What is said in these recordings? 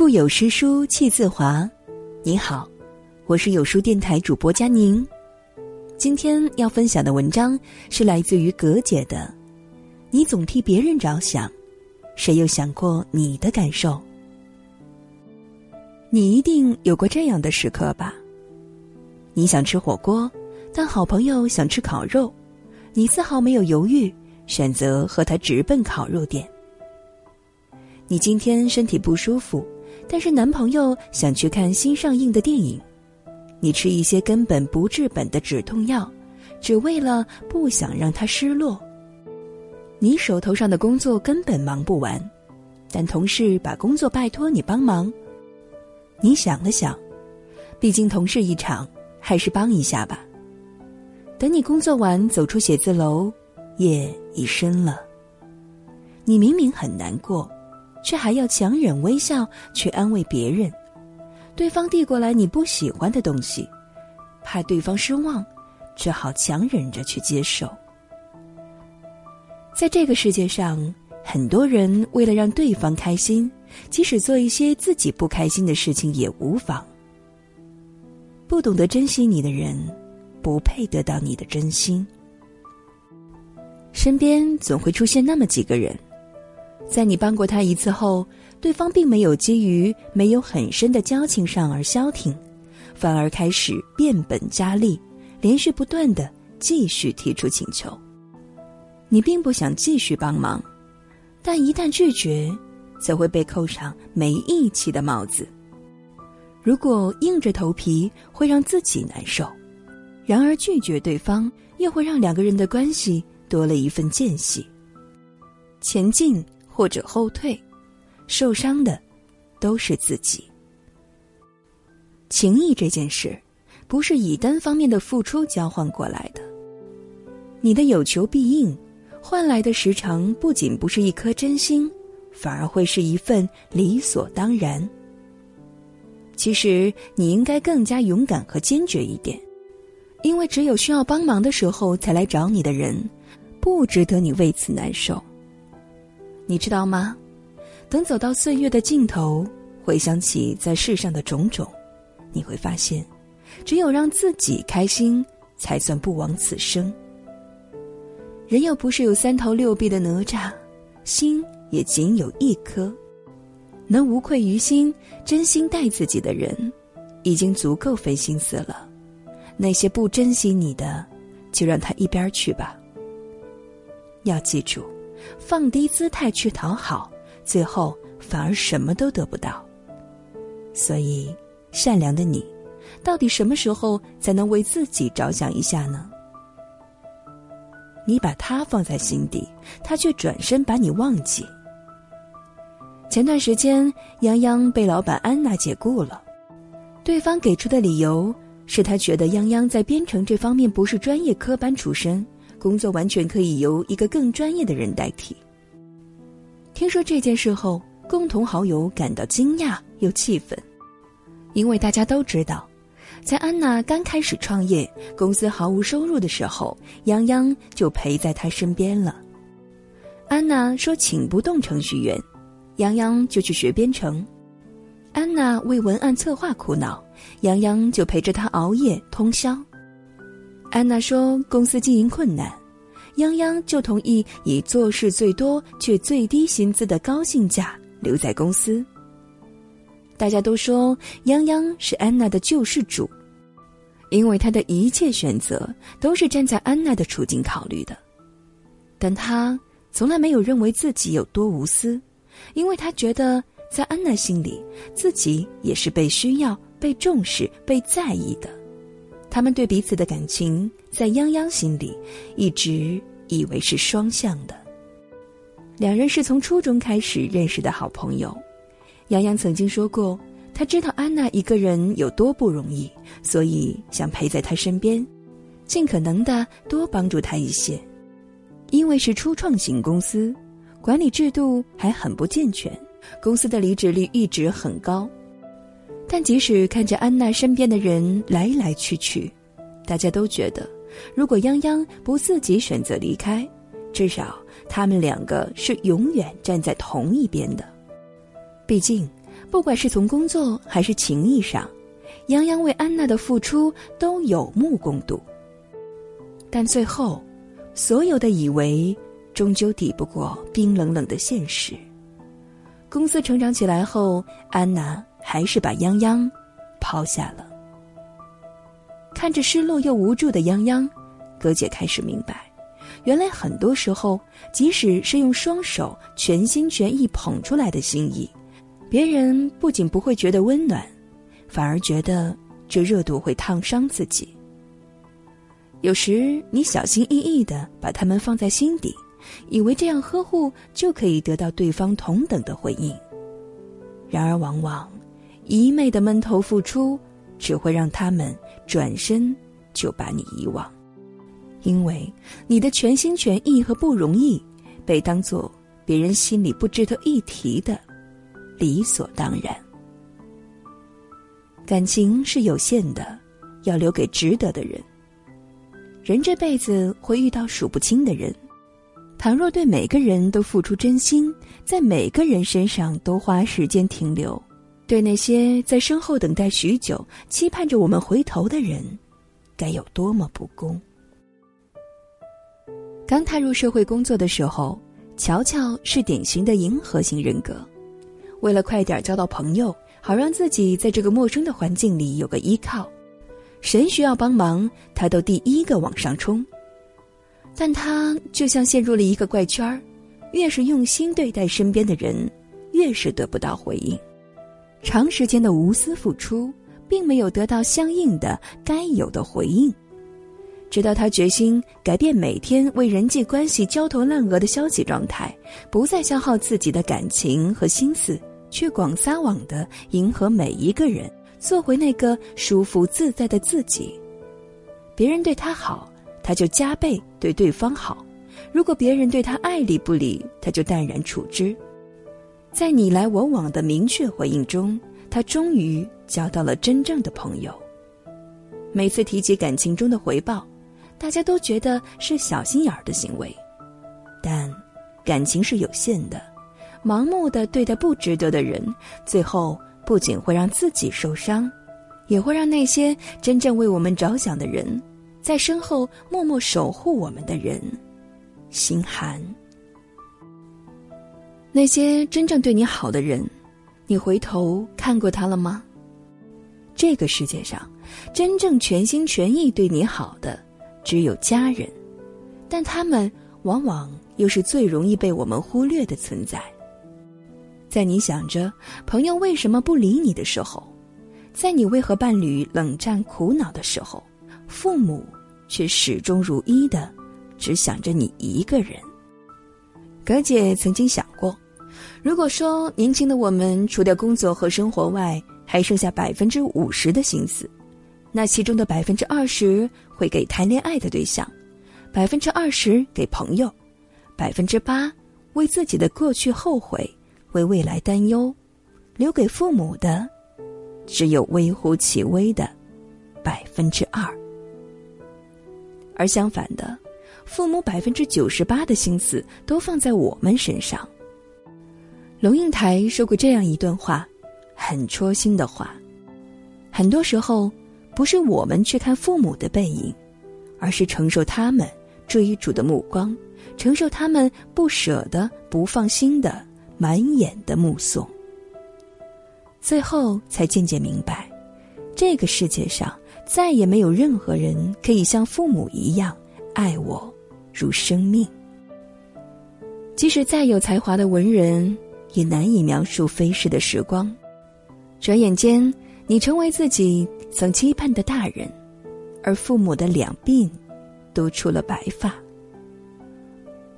腹有诗书气自华。你好，我是有书电台主播佳宁。今天要分享的文章是来自于葛姐的。你总替别人着想，谁又想过你的感受？你一定有过这样的时刻吧？你想吃火锅，但好朋友想吃烤肉，你丝毫没有犹豫，选择和他直奔烤肉店。你今天身体不舒服。但是男朋友想去看新上映的电影，你吃一些根本不治本的止痛药，只为了不想让他失落。你手头上的工作根本忙不完，但同事把工作拜托你帮忙，你想了想，毕竟同事一场，还是帮一下吧。等你工作完走出写字楼，夜已深了。你明明很难过。却还要强忍微笑去安慰别人，对方递过来你不喜欢的东西，怕对方失望，只好强忍着去接受。在这个世界上，很多人为了让对方开心，即使做一些自己不开心的事情也无妨。不懂得珍惜你的人，不配得到你的真心。身边总会出现那么几个人。在你帮过他一次后，对方并没有基于没有很深的交情上而消停，反而开始变本加厉，连续不断的继续提出请求。你并不想继续帮忙，但一旦拒绝，则会被扣上没义气的帽子。如果硬着头皮会让自己难受，然而拒绝对方又会让两个人的关系多了一份间隙。前进。或者后退，受伤的都是自己。情谊这件事，不是以单方面的付出交换过来的。你的有求必应，换来的时常不仅不是一颗真心，反而会是一份理所当然。其实你应该更加勇敢和坚决一点，因为只有需要帮忙的时候才来找你的人，不值得你为此难受。你知道吗？等走到岁月的尽头，回想起在世上的种种，你会发现，只有让自己开心，才算不枉此生。人又不是有三头六臂的哪吒，心也仅有一颗，能无愧于心、真心待自己的人，已经足够费心思了。那些不珍惜你的，就让他一边去吧。要记住。放低姿态去讨好，最后反而什么都得不到。所以，善良的你，到底什么时候才能为自己着想一下呢？你把他放在心底，他却转身把你忘记。前段时间，泱泱被老板安娜解雇了，对方给出的理由是他觉得泱泱在编程这方面不是专业科班出身。工作完全可以由一个更专业的人代替。听说这件事后，共同好友感到惊讶又气愤，因为大家都知道，在安娜刚开始创业、公司毫无收入的时候，泱泱就陪在她身边了。安娜说请不动程序员，泱泱就去学编程；安娜为文案策划苦恼，杨洋就陪着她熬夜通宵。安娜说：“公司经营困难，泱泱就同意以做事最多却最低薪资的高性价留在公司。”大家都说泱泱是安娜的救世主，因为他的一切选择都是站在安娜的处境考虑的。但他从来没有认为自己有多无私，因为他觉得在安娜心里，自己也是被需要、被重视、被在意的。他们对彼此的感情，在泱泱心里一直以为是双向的。两人是从初中开始认识的好朋友。泱泱曾经说过，他知道安娜一个人有多不容易，所以想陪在她身边，尽可能的多帮助她一些。因为是初创型公司，管理制度还很不健全，公司的离职率一直很高。但即使看着安娜身边的人来来去去，大家都觉得，如果泱泱不自己选择离开，至少他们两个是永远站在同一边的。毕竟，不管是从工作还是情谊上，泱泱为安娜的付出都有目共睹。但最后，所有的以为终究抵不过冰冷冷的现实。公司成长起来后，安娜还是把泱泱抛下了。看着失落又无助的泱泱，葛姐开始明白，原来很多时候，即使是用双手全心全意捧出来的心意，别人不仅不会觉得温暖，反而觉得这热度会烫伤自己。有时你小心翼翼的把他们放在心底，以为这样呵护就可以得到对方同等的回应。然而，往往一昧的闷头付出，只会让他们转身就把你遗忘，因为你的全心全意和不容易，被当做别人心里不值得一提的理所当然。感情是有限的，要留给值得的人。人这辈子会遇到数不清的人，倘若对每个人都付出真心，在每个人身上都花时间停留，对那些在身后等待许久、期盼着我们回头的人，该有多么不公！刚踏入社会工作的时候，乔乔是典型的迎合型人格，为了快点交到朋友，好让自己在这个陌生的环境里有个依靠。谁需要帮忙，他都第一个往上冲。但他就像陷入了一个怪圈儿，越是用心对待身边的人，越是得不到回应。长时间的无私付出，并没有得到相应的该有的回应。直到他决心改变每天为人际关系焦头烂额的消极状态，不再消耗自己的感情和心思，去广撒网的迎合每一个人。做回那个舒服自在的自己。别人对他好，他就加倍对对方好；如果别人对他爱理不理，他就淡然处之。在你来我往的明确回应中，他终于交到了真正的朋友。每次提起感情中的回报，大家都觉得是小心眼儿的行为，但感情是有限的，盲目的对待不值得的人，最后。不仅会让自己受伤，也会让那些真正为我们着想的人，在身后默默守护我们的人心寒。那些真正对你好的人，你回头看过他了吗？这个世界上，真正全心全意对你好的，只有家人，但他们往往又是最容易被我们忽略的存在。在你想着朋友为什么不理你的时候，在你为何伴侣冷战苦恼的时候，父母却始终如一的只想着你一个人。葛姐曾经想，如果说年轻的我们除掉工作和生活外，还剩下百分之五十的心思，那其中的百分之二十会给谈恋爱的对象，百分之二十给朋友，百分之八为自己的过去后悔。为未来担忧，留给父母的只有微乎其微的百分之二，而相反的，父母百分之九十八的心思都放在我们身上。龙应台说过这样一段话，很戳心的话：很多时候，不是我们去看父母的背影，而是承受他们追逐的目光，承受他们不舍得、不放心的。满眼的目送，最后才渐渐明白，这个世界上再也没有任何人可以像父母一样爱我如生命。即使再有才华的文人，也难以描述飞逝的时光。转眼间，你成为自己曾期盼的大人，而父母的两鬓都出了白发。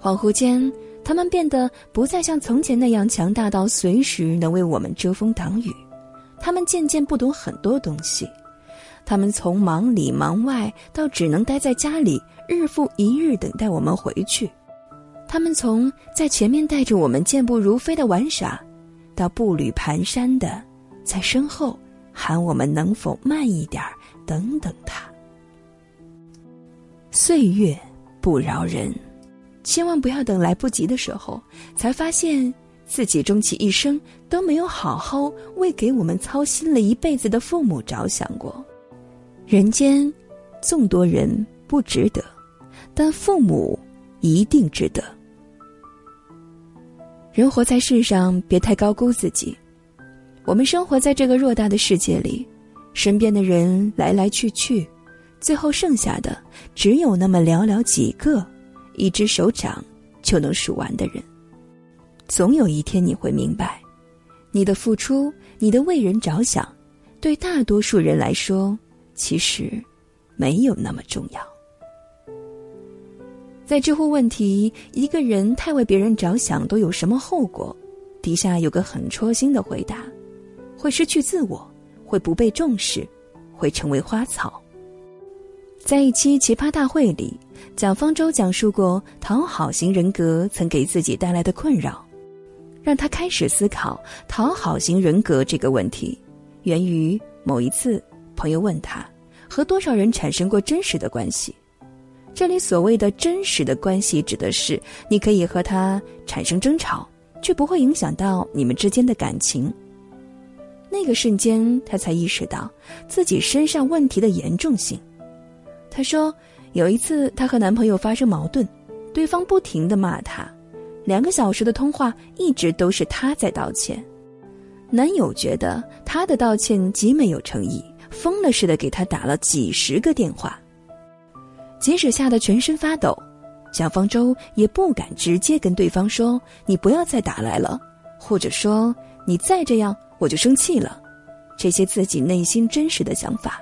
恍惚间。他们变得不再像从前那样强大到随时能为我们遮风挡雨，他们渐渐不懂很多东西，他们从忙里忙外到只能待在家里，日复一日等待我们回去，他们从在前面带着我们健步如飞的玩耍，到步履蹒跚的在身后喊我们能否慢一点等等他。岁月不饶人。千万不要等来不及的时候，才发现自己终其一生都没有好好为给我们操心了一辈子的父母着想过。人间，众多人不值得，但父母一定值得。人活在世上，别太高估自己。我们生活在这个偌大的世界里，身边的人来来去去，最后剩下的只有那么寥寥几个，一只手掌就能数完的人。总有一天你会明白，你的付出，你的为人着想，对大多数人来说，其实没有那么重要。在知乎问题“一个人太为别人着想都有什么后果”，底下有个很戳心的回答：会失去自我，会不被重视，会成为花草。在一期奇葩大会里，蒋方舟讲述过讨好型人格曾给自己带来的困扰，让他开始思考讨好型人格这个问题，源于某一次朋友问他和多少人产生过真实的关系。这里所谓的真实的关系，指的是你可以和他产生争吵，却不会影响到你们之间的感情。那个瞬间，他才意识到自己身上问题的严重性。他说，有一次他和男朋友发生矛盾，对方不停的骂他，两个小时的通话一直都是他在道歉。男友觉得他的道歉极没有诚意，疯了似的给他打了几十个电话。即使吓得全身发抖，蒋方舟也不敢直接跟对方说：“你不要再打来了，或者说你再这样我就生气了。”这些自己内心真实的想法。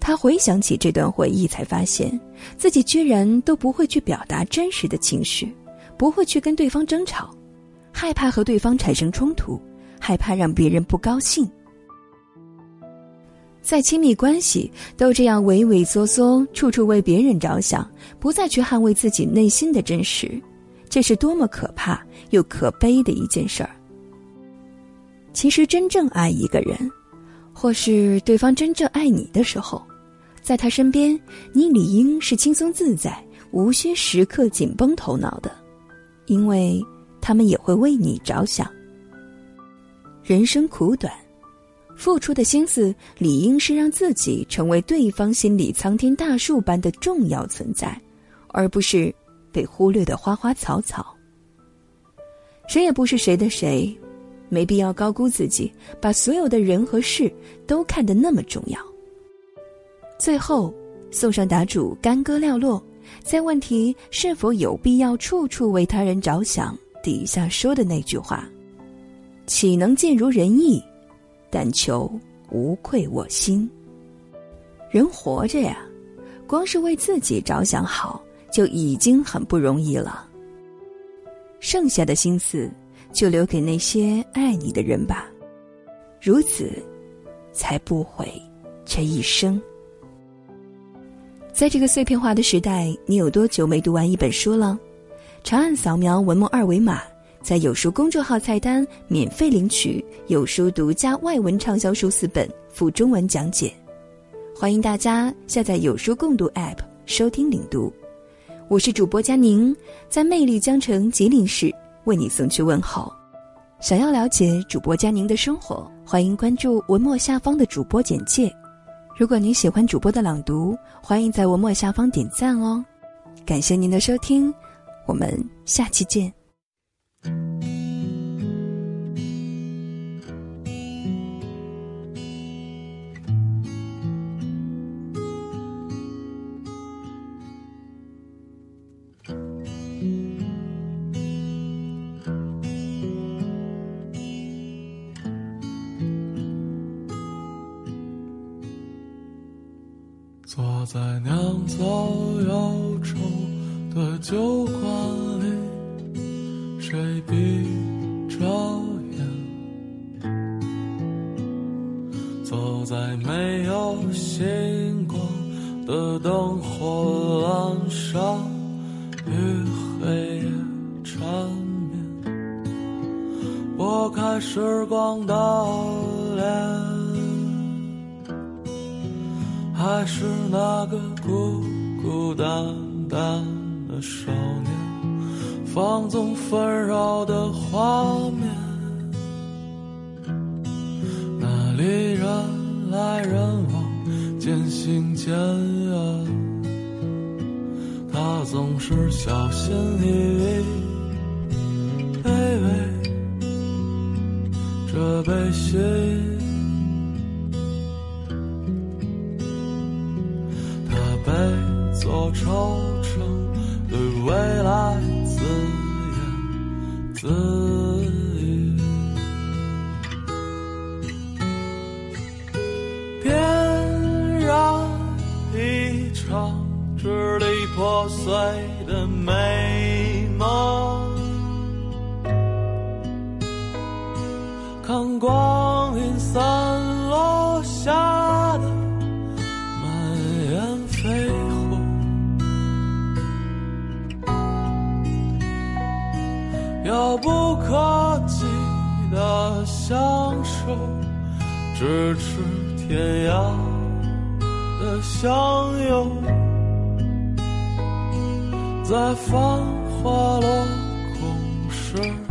他回想起这段回忆，才发现自己居然都不会去表达真实的情绪，不会去跟对方争吵，害怕和对方产生冲突，害怕让别人不高兴。在亲密关系都这样畏畏缩缩，处处为别人着想，不再去捍卫自己内心的真实，这是多么可怕又可悲的一件事儿。其实，真正爱一个人，或是对方真正爱你的时候，在他身边，你理应是轻松自在，无需时刻紧绷头脑的，因为他们也会为你着想。人生苦短。付出的心思理应是让自己成为对方心里苍天大树般的重要存在，而不是被忽略的花花草草。谁也不是谁的谁，没必要高估自己，把所有的人和事都看得那么重要。最后，送上答主干戈寥落，在问题是否有必要处处为他人着想底下说的那句话：“岂能尽如人意？”但求无愧我心。人活着呀，光是为自己着想好，就已经很不容易了。剩下的心思，就留给那些爱你的人吧，如此，才不悔这一生。在这个碎片化的时代，你有多久没读完一本书了？长按扫描文末二维码。在有书公众号菜单免费领取有书独家外文畅销书四本附中文讲解，欢迎大家下载有书共读 App 收听领读。我是主播佳宁，在魅力江城吉林市为你送去问候。想要了解主播佳宁的生活，欢迎关注文末下方的主播简介。如果您喜欢主播的朗读，欢迎在文末下方点赞哦。感谢您的收听，我们下期见。坐在酿造忧愁的酒馆。谁闭着眼，走在没有星光的灯火阑珊与黑夜缠绵，拨开时光的脸，还是那个孤孤单单的少年。放纵纷扰的画面，那里人来人往，渐行渐远。他总是小心翼翼，卑微这悲喜。他被做惆怅，对未来自语。点燃一场支离破碎的美不可及的相守，咫尺天涯的相拥，在繁华落空时。